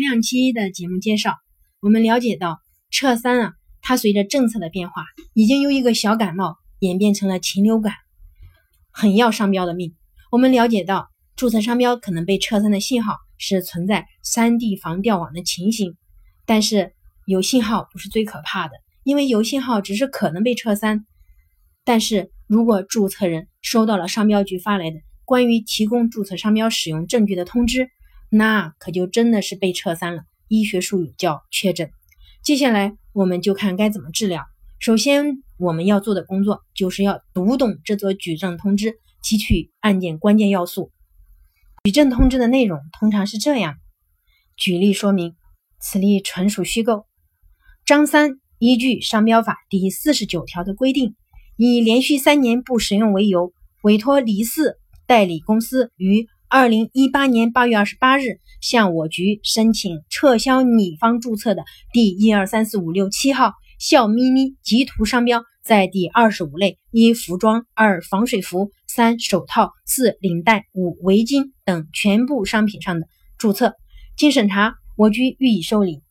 两期的节目介绍，我们了解到撤三啊，它随着政策的变化，已经由一个小感冒演变成了禽流感，很要商标的命。我们了解到，注册商标可能被撤三的信号是存在三 D 防掉网的情形，但是有信号不是最可怕的，因为有信号只是可能被撤三。但是如果注册人收到了商标局发来的关于提供注册商标使用证据的通知，那可就真的是被撤三了，医学术语叫确诊。接下来我们就看该怎么治疗。首先我们要做的工作就是要读懂这则举证通知，提取案件关键要素。举证通知的内容通常是这样：举例说明，此例纯属虚构。张三依据商标法第四十九条的规定，以连续三年不使用为由，委托李四代理公司于。二零一八年八月二十八日，向我局申请撤销你方注册的第一二三四五六七号笑眯眯集图商标，在第二十五类一服装、二防水服、三手套、四领带、五围巾等全部商品上的注册。经审查，我局予以受理。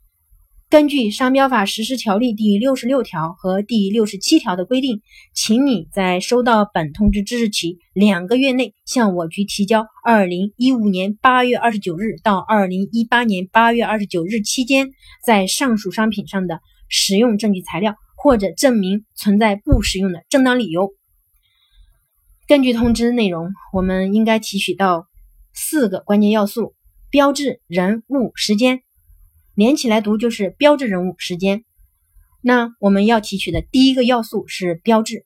根据《商标法实施条例》第六十六条和第六十七条的规定，请你在收到本通知之日起两个月内，向我局提交二零一五年八月二十九日到二零一八年八月二十九日期间，在上述商品上的使用证据材料，或者证明存在不使用的正当理由。根据通知内容，我们应该提取到四个关键要素：标志、人物、时间。连起来读就是标志人物时间。那我们要提取的第一个要素是标志，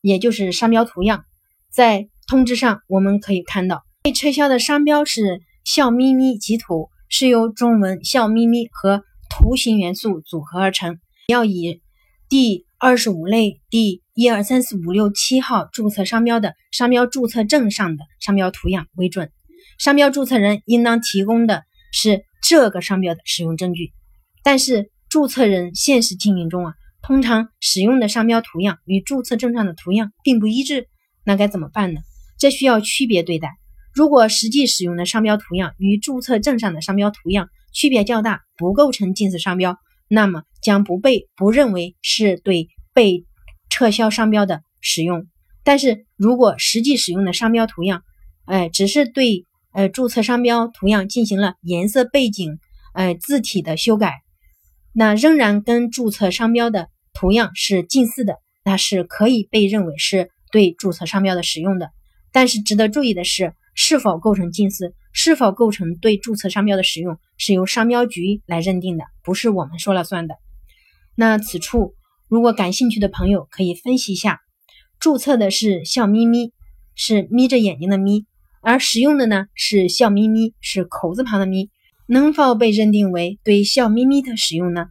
也就是商标图样。在通知上我们可以看到，被撤销的商标是笑眯眯极图，是由中文笑眯眯和图形元素组合而成。要以第二十五类第一二三四五六七号注册商标的商标注册证上的商标图样为准。商标注册人应当提供的是。这个商标的使用证据，但是注册人现实经营中啊，通常使用的商标图样与注册证上的图样并不一致，那该怎么办呢？这需要区别对待。如果实际使用的商标图样与注册证上的商标图样区别较大，不构成近似商标，那么将不被不认为是对被撤销商标的使用。但是如果实际使用的商标图样，哎，只是对。呃，注册商标图样进行了颜色背景、呃字体的修改，那仍然跟注册商标的图样是近似的，那是可以被认为是对注册商标的使用的。但是值得注意的是，是否构成近似，是否构成对注册商标的使用，是由商标局来认定的，不是我们说了算的。那此处如果感兴趣的朋友可以分析一下，注册的是笑眯眯，是眯着眼睛的眯。而使用的呢是笑眯眯，是口字旁的眯，能否被认定为对笑眯眯的使用呢？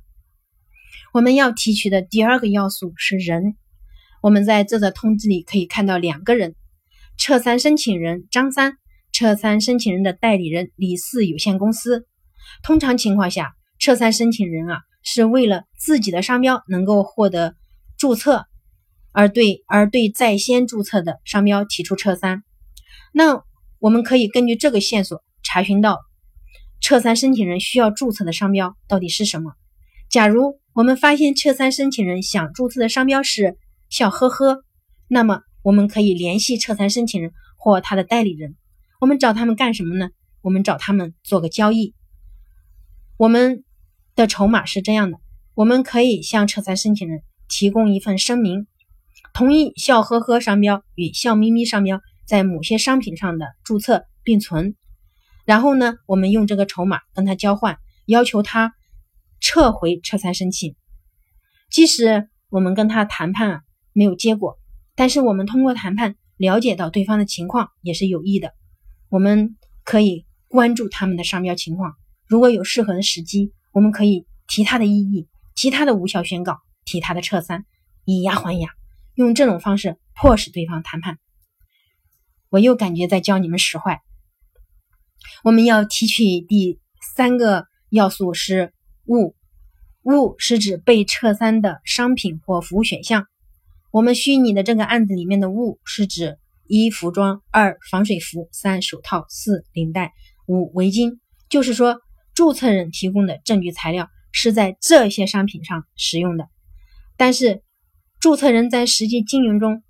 我们要提取的第二个要素是人。我们在这则通知里可以看到两个人：撤三申请人张三，撤三申请人的代理人李四有限公司。通常情况下，撤三申请人啊是为了自己的商标能够获得注册，而对而对在先注册的商标提出撤三。那我们可以根据这个线索查询到撤三申请人需要注册的商标到底是什么。假如我们发现撤三申请人想注册的商标是笑呵呵，那么我们可以联系撤三申请人或他的代理人。我们找他们干什么呢？我们找他们做个交易。我们的筹码是这样的：我们可以向撤三申请人提供一份声明，同意笑呵呵商标与笑眯眯商标。在某些商品上的注册并存，然后呢，我们用这个筹码跟他交换，要求他撤回撤三申请。即使我们跟他谈判没有结果，但是我们通过谈判了解到对方的情况也是有益的。我们可以关注他们的商标情况，如果有适合的时机，我们可以提他的异议，提他的无效宣告，提他的撤三，以牙还牙，用这种方式迫使对方谈判。我又感觉在教你们使坏。我们要提取第三个要素是物，物是指被撤三的商品或服务选项。我们虚拟的这个案子里面的物是指一服装、二防水服、三手套、四领带、五围巾。就是说，注册人提供的证据材料是在这些商品上使用的，但是注册人在实际经营中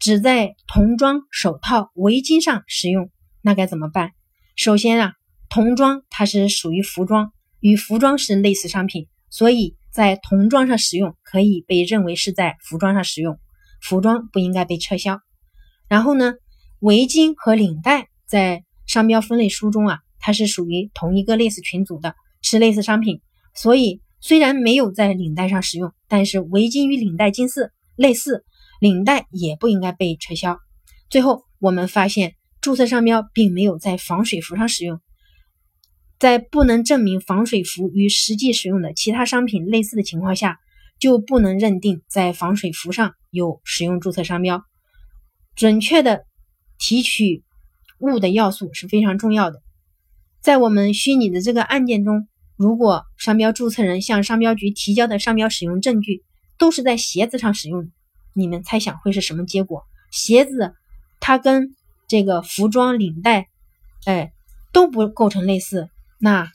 只在童装、手套、围巾上使用，那该怎么办？首先啊，童装它是属于服装，与服装是类似商品，所以在童装上使用可以被认为是在服装上使用，服装不应该被撤销。然后呢，围巾和领带在商标分类书中啊。它是属于同一个类似群组的，是类似商品，所以虽然没有在领带上使用，但是围巾与领带近似，类似领带也不应该被撤销。最后，我们发现注册商标并没有在防水服上使用，在不能证明防水服与实际使用的其他商品类似的情况下，就不能认定在防水服上有使用注册商标。准确的提取物的要素是非常重要的。在我们虚拟的这个案件中，如果商标注册人向商标局提交的商标使用证据都是在鞋子上使用的，你们猜想会是什么结果？鞋子它跟这个服装领带，哎都不构成类似，那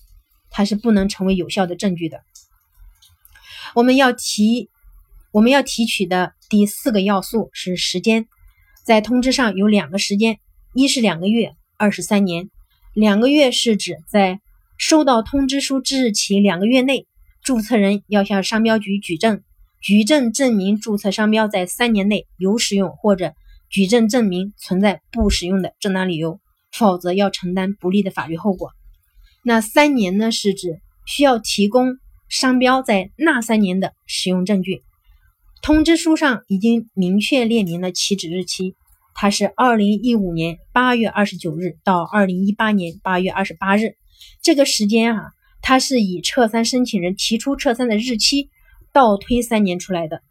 它是不能成为有效的证据的。我们要提我们要提取的第四个要素是时间，在通知上有两个时间，一是两个月，二是三年。两个月是指在收到通知书之日起两个月内，注册人要向商标局举证，举证证明注册商标在三年内有使用，或者举证证明存在不使用的正当理由，否则要承担不利的法律后果。那三年呢，是指需要提供商标在那三年的使用证据。通知书上已经明确列明了起止日期。它是二零一五年八月二十九日到二零一八年八月二十八日，这个时间啊，它是以撤三申请人提出撤三的日期倒推三年出来的。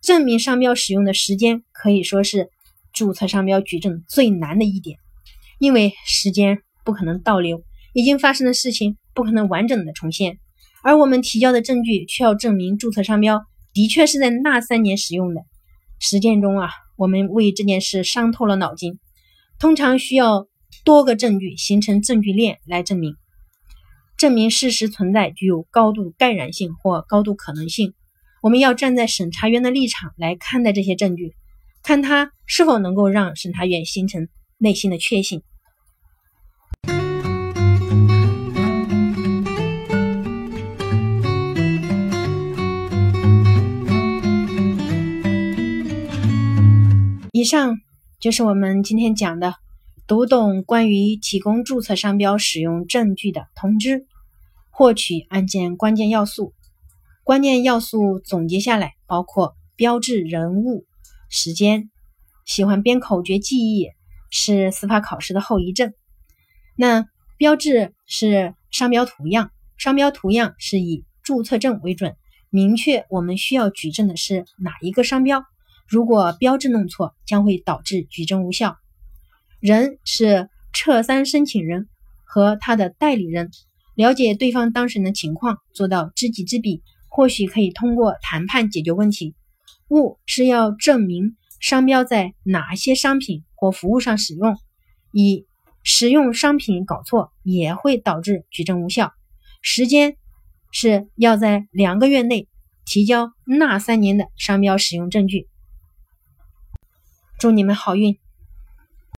证明商标使用的时间可以说是注册商标举证最难的一点，因为时间不可能倒流，已经发生的事情不可能完整的重现，而我们提交的证据却要证明注册商标的确是在那三年使用的。实践中啊。我们为这件事伤透了脑筋，通常需要多个证据形成证据链来证明，证明事实存在具有高度盖然性或高度可能性。我们要站在审查员的立场来看待这些证据，看他是否能够让审查员形成内心的确信。以上就是我们今天讲的读懂关于提供注册商标使用证据的通知，获取案件关键要素。关键要素总结下来包括标志、人物、时间。喜欢编口诀记忆是司法考试的后遗症。那标志是商标图样，商标图样是以注册证为准，明确我们需要举证的是哪一个商标。如果标志弄错，将会导致举证无效。人是撤三申请人和他的代理人，了解对方当事人的情况，做到知己知彼，或许可以通过谈判解决问题。物是要证明商标在哪些商品或服务上使用，以使用商品搞错也会导致举证无效。时间是要在两个月内提交那三年的商标使用证据。祝你们好运！